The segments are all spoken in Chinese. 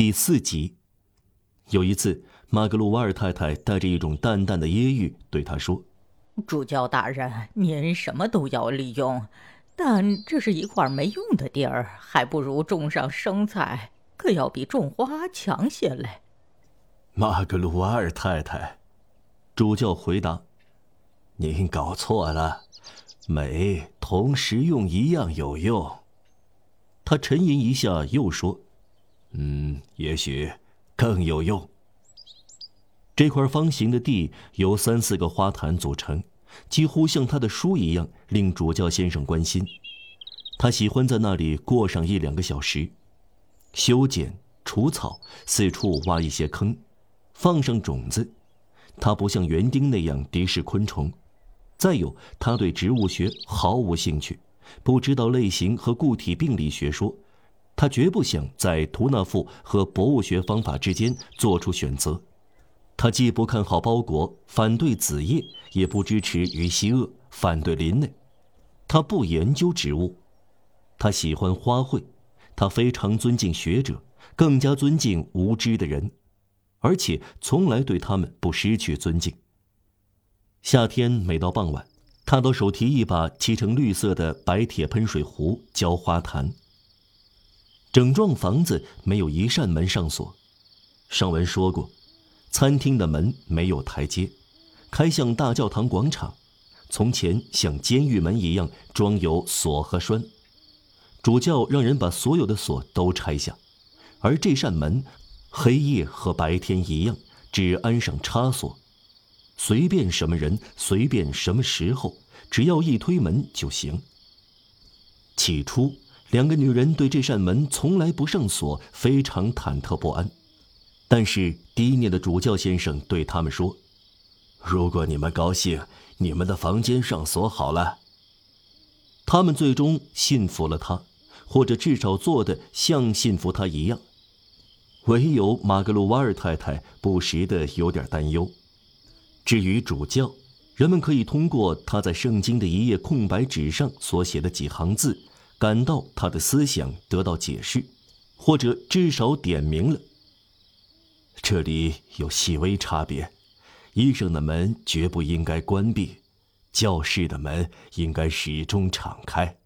第四集，有一次，马格鲁瓦尔太太带着一种淡淡的揶揄对他说：“主教大人，您什么都要利用，但这是一块没用的地儿，还不如种上生菜，可要比种花强些嘞。”马格鲁瓦尔太太，主教回答：“您搞错了，美同食用一样有用。”他沉吟一下，又说。嗯，也许更有用。这块方形的地由三四个花坛组成，几乎像他的书一样，令主教先生关心。他喜欢在那里过上一两个小时，修剪、除草，四处挖一些坑，放上种子。他不像园丁那样敌视昆虫，再有，他对植物学毫无兴趣，不知道类型和固体病理学说。他绝不想在图纳富和博物学方法之间做出选择。他既不看好包裹，反对子叶，也不支持于西厄，反对林内。他不研究植物，他喜欢花卉。他非常尊敬学者，更加尊敬无知的人，而且从来对他们不失去尊敬。夏天每到傍晚，他都手提一把漆成绿色的白铁喷水壶浇花坛。整幢房子没有一扇门上锁，上文说过，餐厅的门没有台阶，开向大教堂广场，从前像监狱门一样装有锁和栓。主教让人把所有的锁都拆下，而这扇门，黑夜和白天一样，只安上插锁，随便什么人，随便什么时候，只要一推门就行。起初。两个女人对这扇门从来不上锁，非常忐忑不安。但是低念的主教先生对他们说：“如果你们高兴，你们的房间上锁好了。”他们最终信服了他，或者至少做的像信服他一样。唯有马格鲁瓦尔太太不时的有点担忧。至于主教，人们可以通过他在圣经的一页空白纸上所写的几行字。感到他的思想得到解释，或者至少点明了。这里有细微差别：医生的门绝不应该关闭，教室的门应该始终敞开。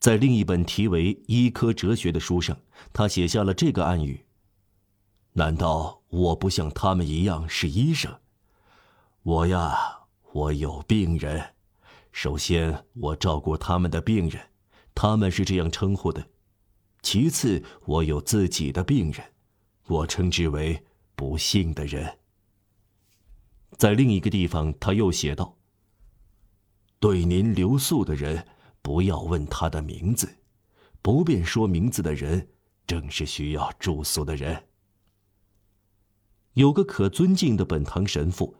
在另一本题为《医科哲学》的书上，他写下了这个暗语：“难道我不像他们一样是医生？我呀，我有病人。”首先，我照顾他们的病人，他们是这样称呼的。其次，我有自己的病人，我称之为不幸的人。在另一个地方，他又写道：“对您留宿的人，不要问他的名字，不便说名字的人，正是需要住宿的人。”有个可尊敬的本堂神父。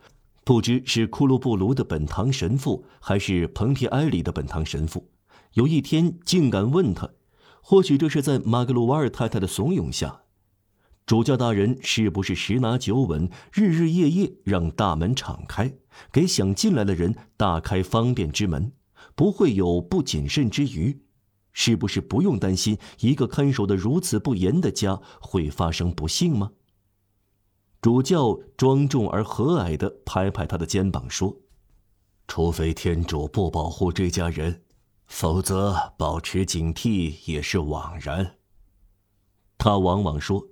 不知是库鲁布卢的本堂神父，还是蓬皮埃里的本堂神父，有一天竟敢问他，或许这是在马格鲁瓦尔太太的怂恿下，主教大人是不是十拿九稳，日日夜夜让大门敞开，给想进来的人大开方便之门，不会有不谨慎之余，是不是不用担心一个看守的如此不严的家会发生不幸吗？主教庄重而和蔼地拍拍他的肩膀说：“除非天主不保护这家人，否则保持警惕也是枉然。”他往往说：“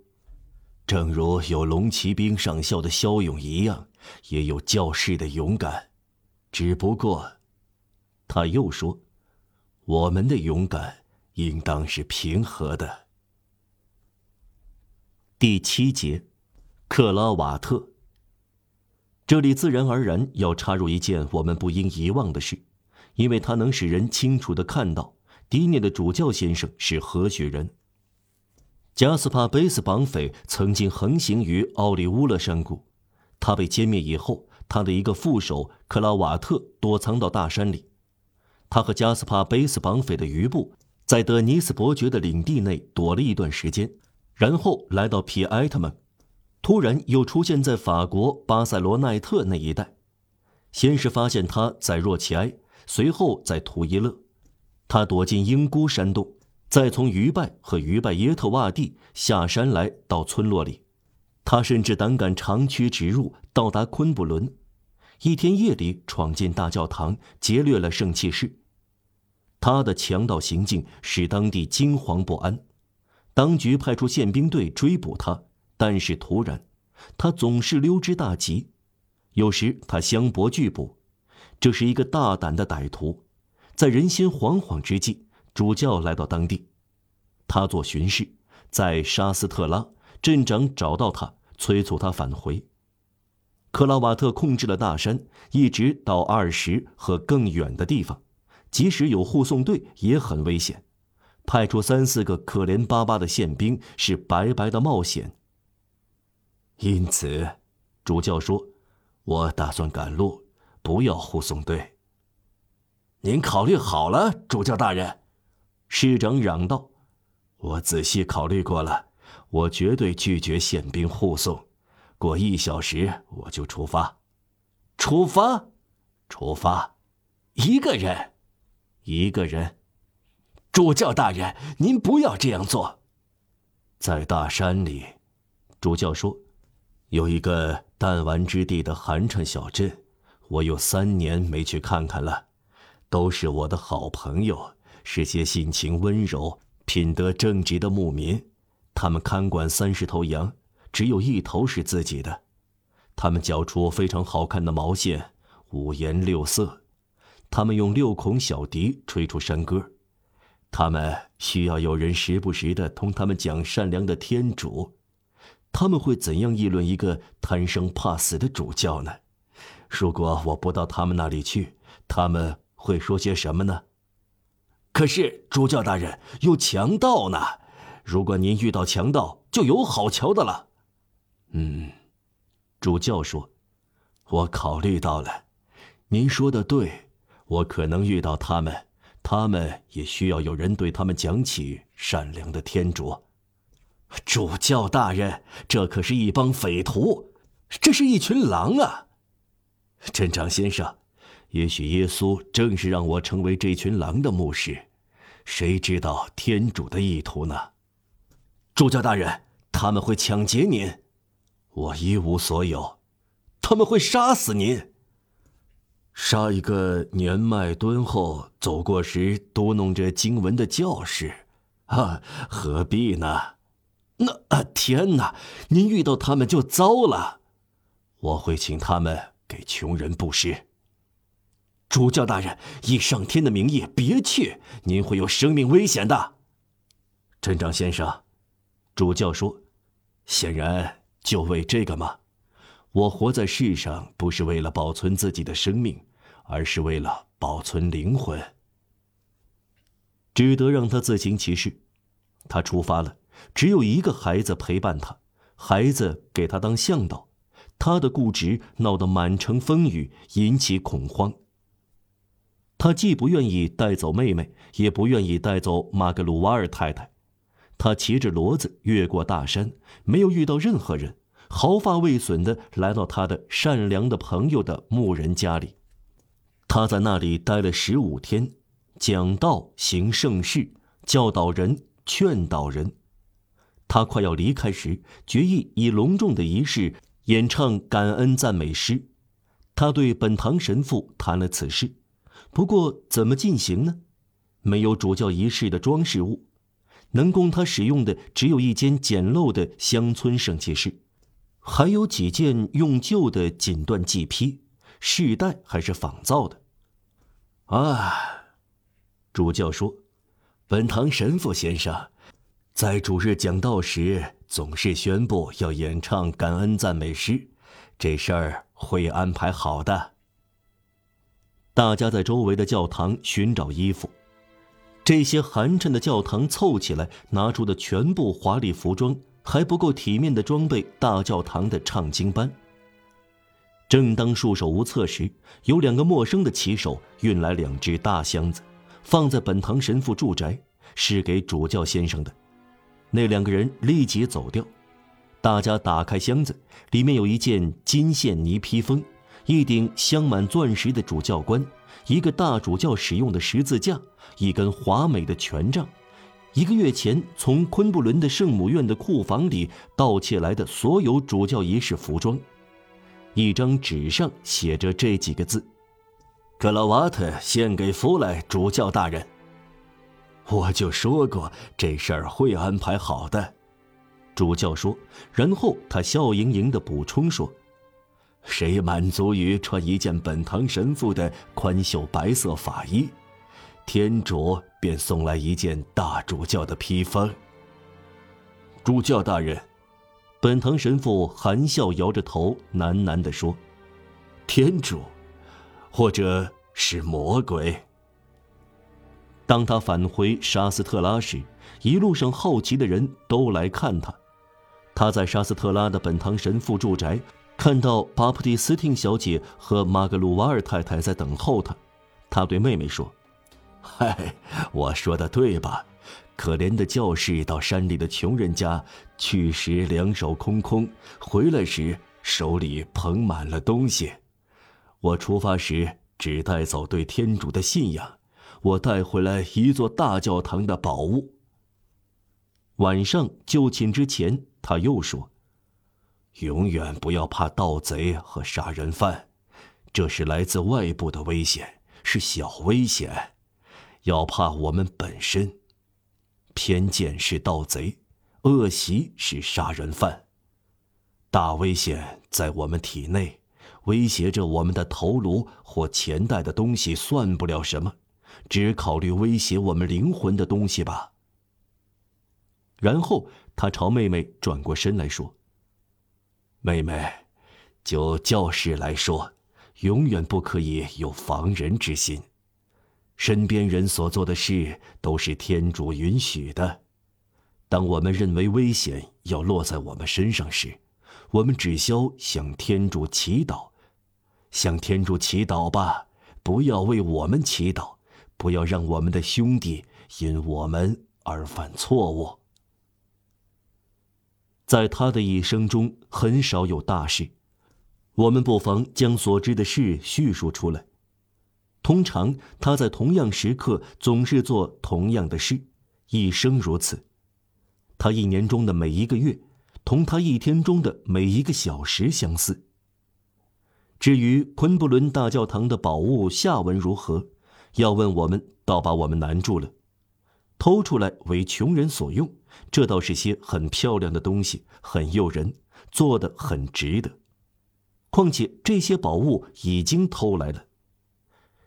正如有龙骑兵上校的骁勇一样，也有教士的勇敢。只不过，他又说，我们的勇敢应当是平和的。”第七节。克拉瓦特。这里自然而然要插入一件我们不应遗忘的事，因为它能使人清楚的看到迪涅的主教先生是何许人。加斯帕贝斯绑匪曾经横行于奥利乌勒山谷，他被歼灭以后，他的一个副手克拉瓦特躲藏到大山里。他和加斯帕贝斯绑匪的余部在德尼斯伯爵的领地内躲了一段时间，然后来到皮埃特蒙。突然又出现在法国巴塞罗奈特那一带，先是发现他在若齐埃，随后在图伊勒，他躲进英姑山洞，再从于拜和于拜耶特洼地下山来到村落里。他甚至胆敢长驱直入，到达昆布伦。一天夜里闯进大教堂，劫掠了圣器室。他的强盗行径使当地惊惶不安，当局派出宪兵队追捕他，但是突然，他总是溜之大吉。有时他相搏拒捕，这是一个大胆的歹徒。在人心惶惶之际，主教来到当地，他做巡视，在沙斯特拉镇长找到他，催促他返回。克拉瓦特控制了大山，一直到二十和更远的地方，即使有护送队也很危险。派出三四个可怜巴巴的宪兵是白白的冒险。因此，主教说：“我打算赶路，不要护送队。”您考虑好了，主教大人，市长嚷道：“我仔细考虑过了，我绝对拒绝宪兵护送。”过一小时我就出发，出发，出发，一个人，一个人。主教大人，您不要这样做。在大山里，主教说，有一个弹丸之地的寒碜小镇，我有三年没去看看了。都是我的好朋友，是些性情温柔、品德正直的牧民，他们看管三十头羊。只有一头是自己的，他们绞出非常好看的毛线，五颜六色。他们用六孔小笛吹出山歌，他们需要有人时不时的同他们讲善良的天主。他们会怎样议论一个贪生怕死的主教呢？如果我不到他们那里去，他们会说些什么呢？可是主教大人有强盗呢，如果您遇到强盗，就有好瞧的了。嗯，主教说：“我考虑到了，您说的对，我可能遇到他们，他们也需要有人对他们讲起善良的天主。”主教大人，这可是一帮匪徒，这是一群狼啊！镇长先生，也许耶稣正是让我成为这群狼的牧师，谁知道天主的意图呢？主教大人，他们会抢劫您。我一无所有，他们会杀死您。杀一个年迈敦厚、走过时嘟哝着经文的教士，啊，何必呢？那啊，天哪！您遇到他们就糟了。我会请他们给穷人布施。主教大人，以上天的名义，别去，您会有生命危险的。镇长先生，主教说，显然。就为这个吗？我活在世上不是为了保存自己的生命，而是为了保存灵魂。只得让他自行其事。他出发了，只有一个孩子陪伴他，孩子给他当向导。他的固执闹得满城风雨，引起恐慌。他既不愿意带走妹妹，也不愿意带走马格鲁瓦尔太太。他骑着骡子越过大山，没有遇到任何人，毫发未损的来到他的善良的朋友的牧人家里。他在那里待了十五天，讲道、行圣事、教导人、劝导人。他快要离开时，决意以隆重的仪式演唱感恩赞美诗。他对本堂神父谈了此事，不过怎么进行呢？没有主教仪式的装饰物。能供他使用的只有一间简陋的乡村圣器室，还有几件用旧的锦缎系披，饰带还是仿造的。啊，主教说，本堂神父先生，在主日讲道时总是宣布要演唱感恩赞美诗，这事儿会安排好的。大家在周围的教堂寻找衣服。这些寒碜的教堂凑起来拿出的全部华丽服装，还不够体面的装备大教堂的唱经班。正当束手无策时，有两个陌生的骑手运来两只大箱子，放在本堂神父住宅，是给主教先生的。那两个人立即走掉。大家打开箱子，里面有一件金线呢披风，一顶镶满钻石的主教冠。一个大主教使用的十字架，一根华美的权杖，一个月前从昆布伦的圣母院的库房里盗窃来的所有主教仪式服装。一张纸上写着这几个字：“格拉瓦特献给弗莱主教大人。”我就说过这事儿会安排好的，主教说。然后他笑盈盈的补充说：“谁满足于穿一件本堂神父的宽袖白色法衣，天主便送来一件大主教的披风。”主教大人。本堂神父含笑摇着头，喃喃地说：“天主，或者是魔鬼。”当他返回沙斯特拉时，一路上好奇的人都来看他。他在沙斯特拉的本堂神父住宅看到巴普蒂斯汀小姐和马格鲁瓦尔太太在等候他。他对妹妹说：“嗨，我说的对吧？”可怜的教士到山里的穷人家去时，两手空空；回来时，手里捧满了东西。我出发时只带走对天主的信仰，我带回来一座大教堂的宝物。晚上就寝之前，他又说：“永远不要怕盗贼和杀人犯，这是来自外部的危险，是小危险；要怕我们本身。”偏见是盗贼，恶习是杀人犯。大危险在我们体内，威胁着我们的头颅或钱袋的东西算不了什么，只考虑威胁我们灵魂的东西吧。然后他朝妹妹转过身来说：“妹妹，就教士来说，永远不可以有防人之心。”身边人所做的事都是天主允许的。当我们认为危险要落在我们身上时，我们只消向天主祈祷，向天主祈祷吧。不要为我们祈祷，不要让我们的兄弟因我们而犯错误。在他的一生中，很少有大事。我们不妨将所知的事叙述出来。通常他在同样时刻总是做同样的事，一生如此。他一年中的每一个月，同他一天中的每一个小时相似。至于昆布伦大教堂的宝物下文如何，要问我们，倒把我们难住了。偷出来为穷人所用，这倒是些很漂亮的东西，很诱人，做的很值得。况且这些宝物已经偷来了。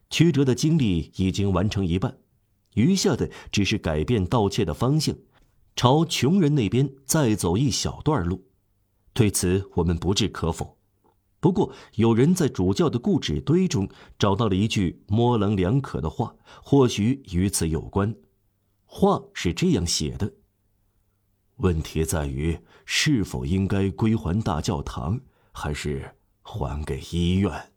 曲折的经历已经完成一半，余下的只是改变盗窃的方向，朝穷人那边再走一小段路。对此我们不置可否。不过有人在主教的故纸堆中找到了一句模棱两可的话，或许与此有关。话是这样写的：问题在于是否应该归还大教堂，还是还给医院。